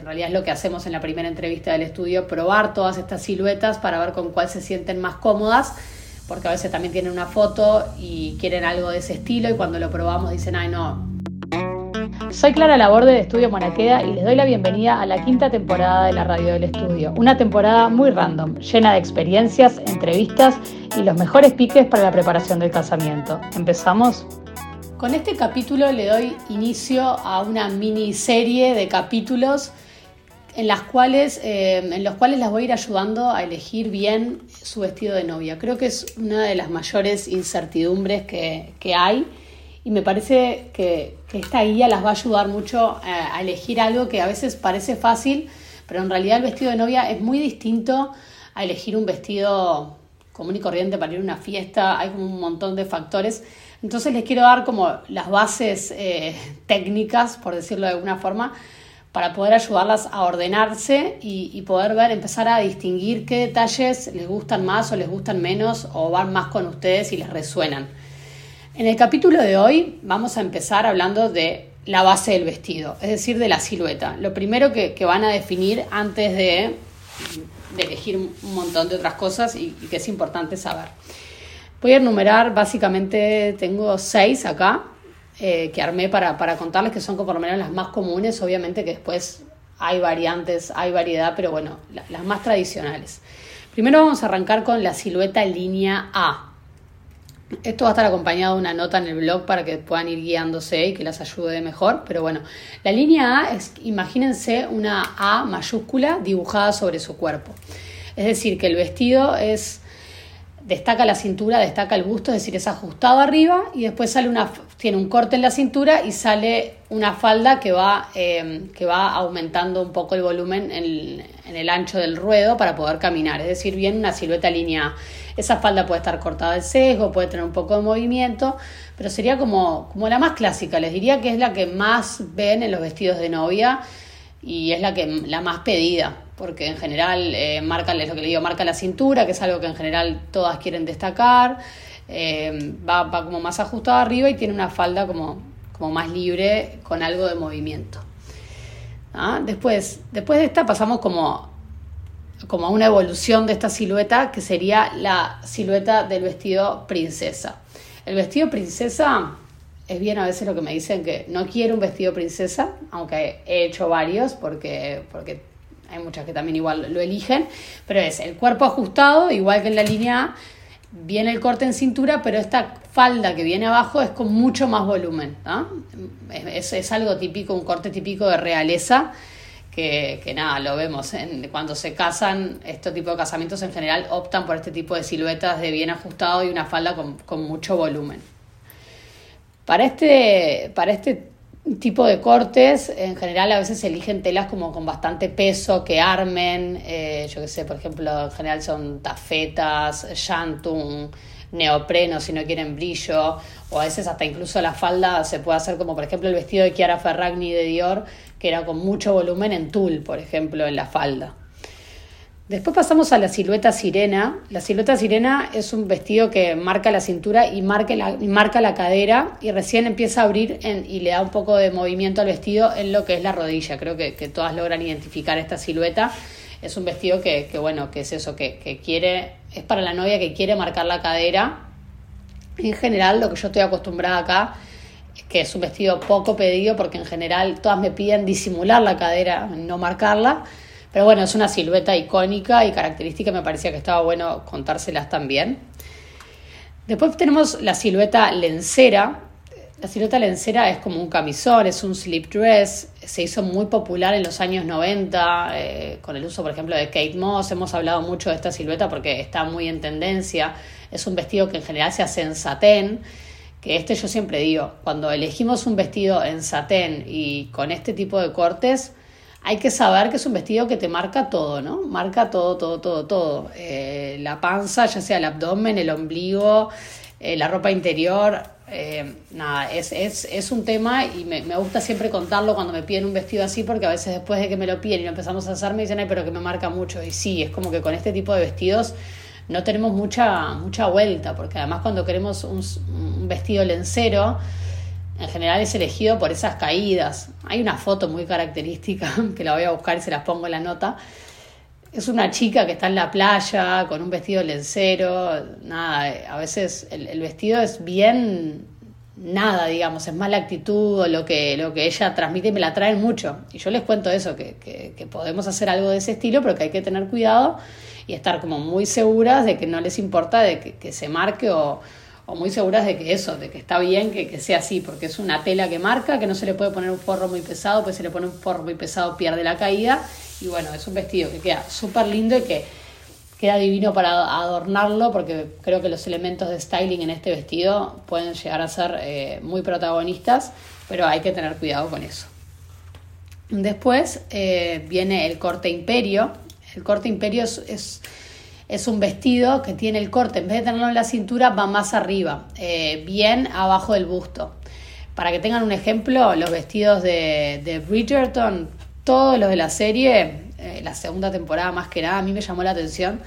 en realidad es lo que hacemos en la primera entrevista del estudio, probar todas estas siluetas para ver con cuál se sienten más cómodas, porque a veces también tienen una foto y quieren algo de ese estilo y cuando lo probamos dicen, ay no. Soy Clara Laborde de Estudio Monaqueda y les doy la bienvenida a la quinta temporada de la Radio del Estudio, una temporada muy random, llena de experiencias, entrevistas y los mejores piques para la preparación del casamiento. ¿Empezamos? Con este capítulo le doy inicio a una miniserie de capítulos en, las cuales, eh, en los cuales las voy a ir ayudando a elegir bien su vestido de novia. Creo que es una de las mayores incertidumbres que, hay y me parece que, esta guía las va a ayudar mucho a, a elegir algo que a veces parece fácil, pero en realidad el vestido de novia es muy distinto a elegir un vestido común y corriente para ir a una fiesta. Hay un montón de factores entonces les quiero dar como las bases eh, técnicas, por decirlo de alguna forma, para poder ayudarlas a ordenarse y, poder ver, empezar a distinguir qué detalles les gustan más o les gustan menos o van más con ustedes y les resuenan. En el capítulo de hoy vamos a empezar hablando de la base del vestido, es decir, de la silueta. Lo primero que, van a definir antes de, elegir un montón de otras cosas y que es importante saber. Voy a enumerar, básicamente tengo seis acá eh, que armé para, contarles que son por lo menos las más comunes, obviamente que después hay variantes, hay variedad, pero bueno, las más tradicionales. Primero vamos a arrancar con la silueta línea A. Esto va a estar acompañado de una nota en el blog para que puedan ir guiándose y que las ayude mejor. Pero bueno, la línea A es, imagínense una A mayúscula dibujada sobre su cuerpo. Es decir, que el vestido es destaca la cintura, destaca el busto, es decir, es ajustado arriba y después sale una, tiene un corte en la cintura y sale una falda que va, em, que va aumentando un poco el volumen en, el ancho del ruedo para poder caminar, es decir, bien una silueta lineal. Esa falda puede estar cortada al sesgo, puede tener un poco de movimiento, pero sería como, como la más clásica, les diría que es la que más ven en los vestidos de novia y es la, que, la más pedida porque en general eh, marca, es lo que le digo, marca la cintura, que es algo que en general todas quieren destacar, eh, va, como más ajustado arriba y tiene una falda como, como más libre con algo de movimiento. ¿Ah? Después, después de esta pasamos como, como a una evolución de esta silueta que sería la silueta del vestido princesa. El vestido princesa es bien a veces lo que me dicen que no quiero un vestido princesa, aunque he hecho varios porque, porque hay muchas que también igual lo eligen, pero es el cuerpo ajustado, igual que en la línea A, viene el corte en cintura, pero esta falda que viene abajo es con mucho más volumen. Es, es, algo típico, un corte típico de realeza, que, que nada, lo vemos en, cuando se casan, este tipo de casamientos en general optan por este tipo de siluetas de bien ajustado y una falda con, con mucho volumen. Para este, para este tipo de cortes, en general a veces eligen telas como con bastante peso, que armen, eh, yo que sé, por ejemplo, en general son tafetas, shantung, neopreno si no quieren brillo, o a veces hasta incluso la falda se puede hacer como por ejemplo el vestido de Chiara Ferragni de Dior, que era con mucho volumen en tul, por ejemplo, en la falda. Después pasamos a la silueta sirena. La silueta sirena es un vestido que marca la cintura y marca la, marca la cadera y recién empieza a abrir y le da un poco de movimiento al vestido en lo que es la rodilla. Creo que, todas logran identificar esta silueta. Es un vestido que, bueno, que es eso, que, que quiere, es para la novia que quiere marcar la cadera. En general, lo que yo estoy acostumbrada acá que es un vestido poco pedido porque en general todas me piden disimular la cadera, no marcarla pero bueno, es una silueta icónica y característica, me parecía que estaba bueno contárselas también. Después tenemos la silueta lencera. La silueta lencera es como un camisón, es un slip dress, se hizo muy popular en los años 90 eh, con el uso, por ejemplo, de Kate Moss. Hemos hablado mucho de esta silueta porque está muy en tendencia. Es un vestido que en general se hace en satén, que este yo siempre digo, cuando elegimos un vestido en satén y con este tipo de cortes, hay que saber que es un vestido que te marca todo, ¿no? Marca todo, todo, todo, todo. Eh, la panza, ya sea el abdomen, el ombligo, eh, la ropa interior. Eh, nada, es, es, es, un tema y me, me, gusta siempre contarlo cuando me piden un vestido así, porque a veces después de que me lo piden y lo empezamos a hacer, me dicen, ay, pero que me marca mucho. Y sí, es como que con este tipo de vestidos no tenemos mucha, mucha vuelta, porque además cuando queremos un, un vestido lencero, en general es elegido por esas caídas. Hay una foto muy característica que la voy a buscar y se las pongo en la nota. Es una chica que está en la playa con un vestido lencero. Nada, a veces el, vestido es bien nada, digamos, es más la actitud o lo que, lo que ella transmite y me la traen mucho. Y yo les cuento eso, que, que, podemos hacer algo de ese estilo, pero que hay que tener cuidado y estar como muy seguras de que no les importa de que se marque o, o muy seguras de que eso, de que está bien que, sea así, porque es una tela que marca, que no se le puede poner un forro muy pesado, pues se le pone un forro muy pesado pierde la caída, y bueno, es un vestido que queda súper lindo y que queda divino para adornarlo, porque creo que los elementos de styling en este vestido pueden llegar a ser eh, muy protagonistas, pero hay que tener cuidado con eso. Después eh, viene el corte imperio. El corte imperio es un vestido que tiene el corte, en vez de tenerlo en la cintura, va más arriba, eh, bien abajo del busto. Para que tengan un ejemplo, los vestidos de, de Bridgerton, todos los de la serie, eh, la segunda temporada más que nada, a mí me llamó la atención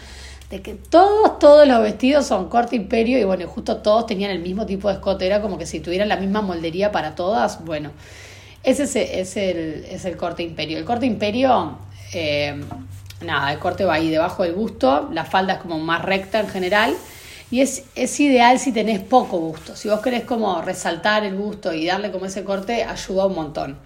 de que todos, todos los vestidos son corte imperio y bueno, justo todos tenían el mismo tipo de escote, era como que si tuvieran la misma moldería para todas, bueno, ese es, el, es el corte imperio. El corte imperio eh, nada, el corte va ahí debajo del busto, la falda es como más recta en general y es, es ideal si tenés poco busto. Si vos querés como resaltar el busto y darle como ese corte, ayuda un montón.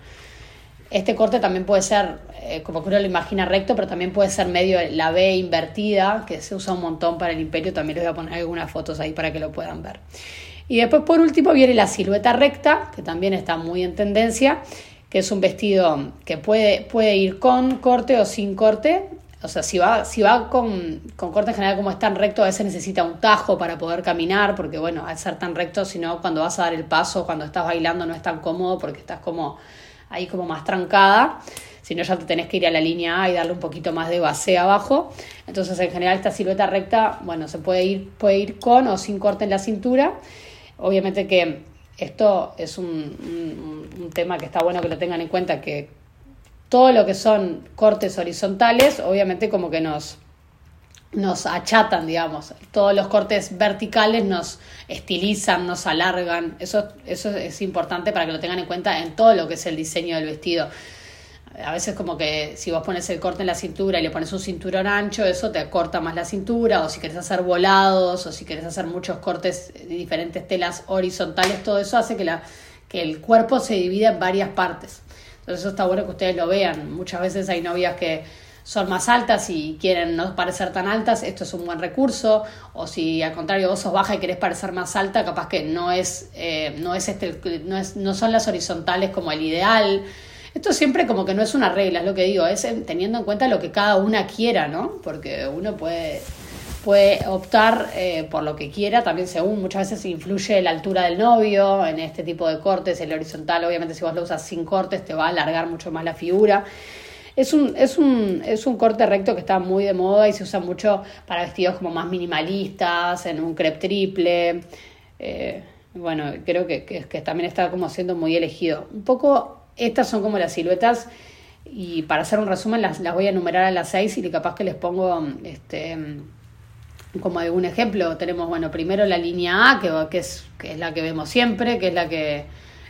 Este corte también puede ser, eh, como que uno lo imagina recto, pero también puede ser medio la B invertida, que se usa un montón para el imperio. También les voy a poner algunas fotos ahí para que lo puedan ver. Y después, por último, viene la silueta recta, que también está muy en tendencia, que es un vestido que puede, puede ir con corte o sin corte. O sea, si va, si va con, con, corte en general como es tan recto, a veces necesita un tajo para poder caminar, porque bueno, al ser tan recto, si no, cuando vas a dar el paso, cuando estás bailando, no es tan cómodo porque estás como ahí como más trancada. Si no, ya te tenés que ir a la línea A y darle un poquito más de base abajo. Entonces, en general, esta silueta recta, bueno, se puede ir, puede ir con o sin corte en la cintura. Obviamente que esto es un, un tema que está bueno que lo tengan en cuenta, que todo lo que son cortes horizontales, obviamente como que nos, nos achatan, digamos. Todos los cortes verticales nos estilizan, nos alargan. Eso, eso es importante para que lo tengan en cuenta en todo lo que es el diseño del vestido. A veces como que si vos pones el corte en la cintura y le pones un cinturón ancho, eso te corta más la cintura, o si querés hacer volados, o si querés hacer muchos cortes de diferentes telas horizontales, todo eso hace que, la, que el cuerpo se divida en varias partes. Entonces eso está bueno que ustedes lo vean. Muchas veces hay novias que son más altas y quieren no parecer tan altas, esto es un buen recurso. O si al contrario vos sos baja y querés parecer más alta, capaz que no es, eh, no es este, no es, no son las horizontales como el ideal. Esto siempre como que no es una regla, es lo que digo, es teniendo en cuenta lo que cada una quiera, ¿no? Porque uno puede puede optar eh, por lo que quiera, también según muchas veces influye la altura del novio en este tipo de cortes, el horizontal obviamente si vos lo usas sin cortes te va a alargar mucho más la figura. Es un, es, un, es un corte recto que está muy de moda y se usa mucho para vestidos como más minimalistas, en un crepe triple. Eh, bueno, creo que, que, también está como siendo muy elegido. Un poco, estas son como las siluetas y para hacer un resumen las, las voy a enumerar a las seis y capaz que les pongo este, como algún ejemplo, tenemos, bueno, primero la línea A, que, es, que es la que vemos siempre, que es la que,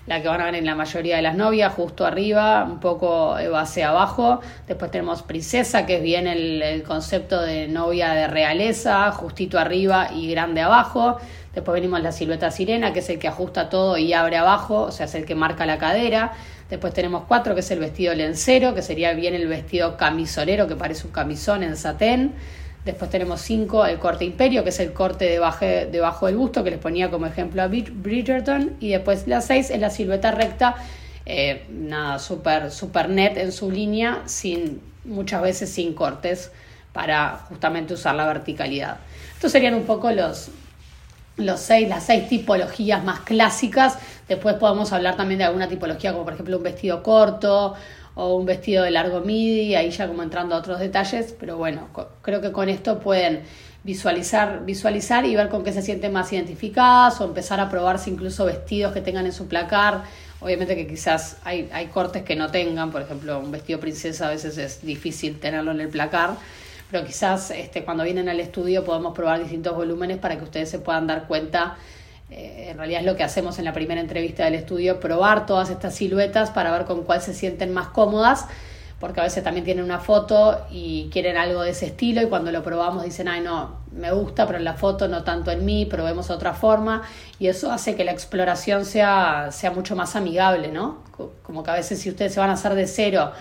la que van a ver en la mayoría de las novias, justo arriba, un poco base abajo. Después tenemos princesa, que es bien el, el concepto de novia de realeza, justito arriba y grande abajo. Después venimos la silueta sirena, que es el que ajusta todo y abre abajo, o sea, es el que marca la cadera. Después tenemos cuatro, que es el vestido lencero, que sería bien el vestido camisolero, que parece un camisón en satén. Después tenemos 5, el corte imperio, que es el corte debajo, debajo del busto, que les ponía como ejemplo a Bridgerton. Y después la 6 es la silueta recta, eh, nada, súper super net en su línea, sin, muchas veces sin cortes, para justamente usar la verticalidad. Estos serían un poco los, los seis, las seis tipologías más clásicas. Después podemos hablar también de alguna tipología, como por ejemplo un vestido corto o un vestido de largo midi, ahí ya como entrando a otros detalles, pero bueno, creo que con esto pueden visualizar, visualizar y ver con qué se sienten más identificadas o empezar a probarse incluso vestidos que tengan en su placar. Obviamente que quizás hay, hay cortes que no tengan, por ejemplo, un vestido princesa a veces es difícil tenerlo en el placar, pero quizás este, cuando vienen al estudio podemos probar distintos volúmenes para que ustedes se puedan dar cuenta eh, en realidad es lo que hacemos en la primera entrevista del estudio, probar todas estas siluetas para ver con cuál se sienten más cómodas, porque a veces también tienen una foto y quieren algo de ese estilo y cuando lo probamos dicen, ay no, me gusta, pero en la foto no tanto en mí, probemos otra forma y eso hace que la exploración sea, sea mucho más amigable, ¿no? Como que a veces si ustedes se van a hacer de cero,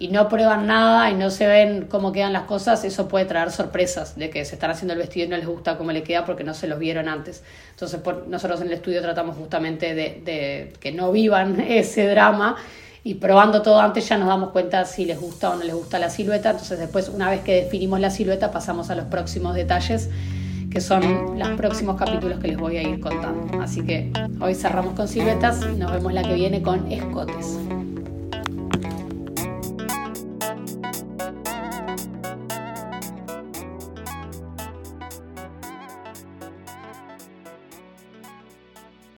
y no prueban nada y no se ven cómo quedan las cosas, eso puede traer sorpresas de que se están haciendo el vestido y no les gusta cómo le queda porque no se los vieron antes. Entonces nosotros en el estudio tratamos justamente de, de que no vivan ese drama y probando todo antes ya nos damos cuenta si les gusta o no les gusta la silueta. Entonces después, una vez que definimos la silueta, pasamos a los próximos detalles que son los próximos capítulos que les voy a ir contando. Así que hoy cerramos con siluetas y nos vemos la que viene con escotes.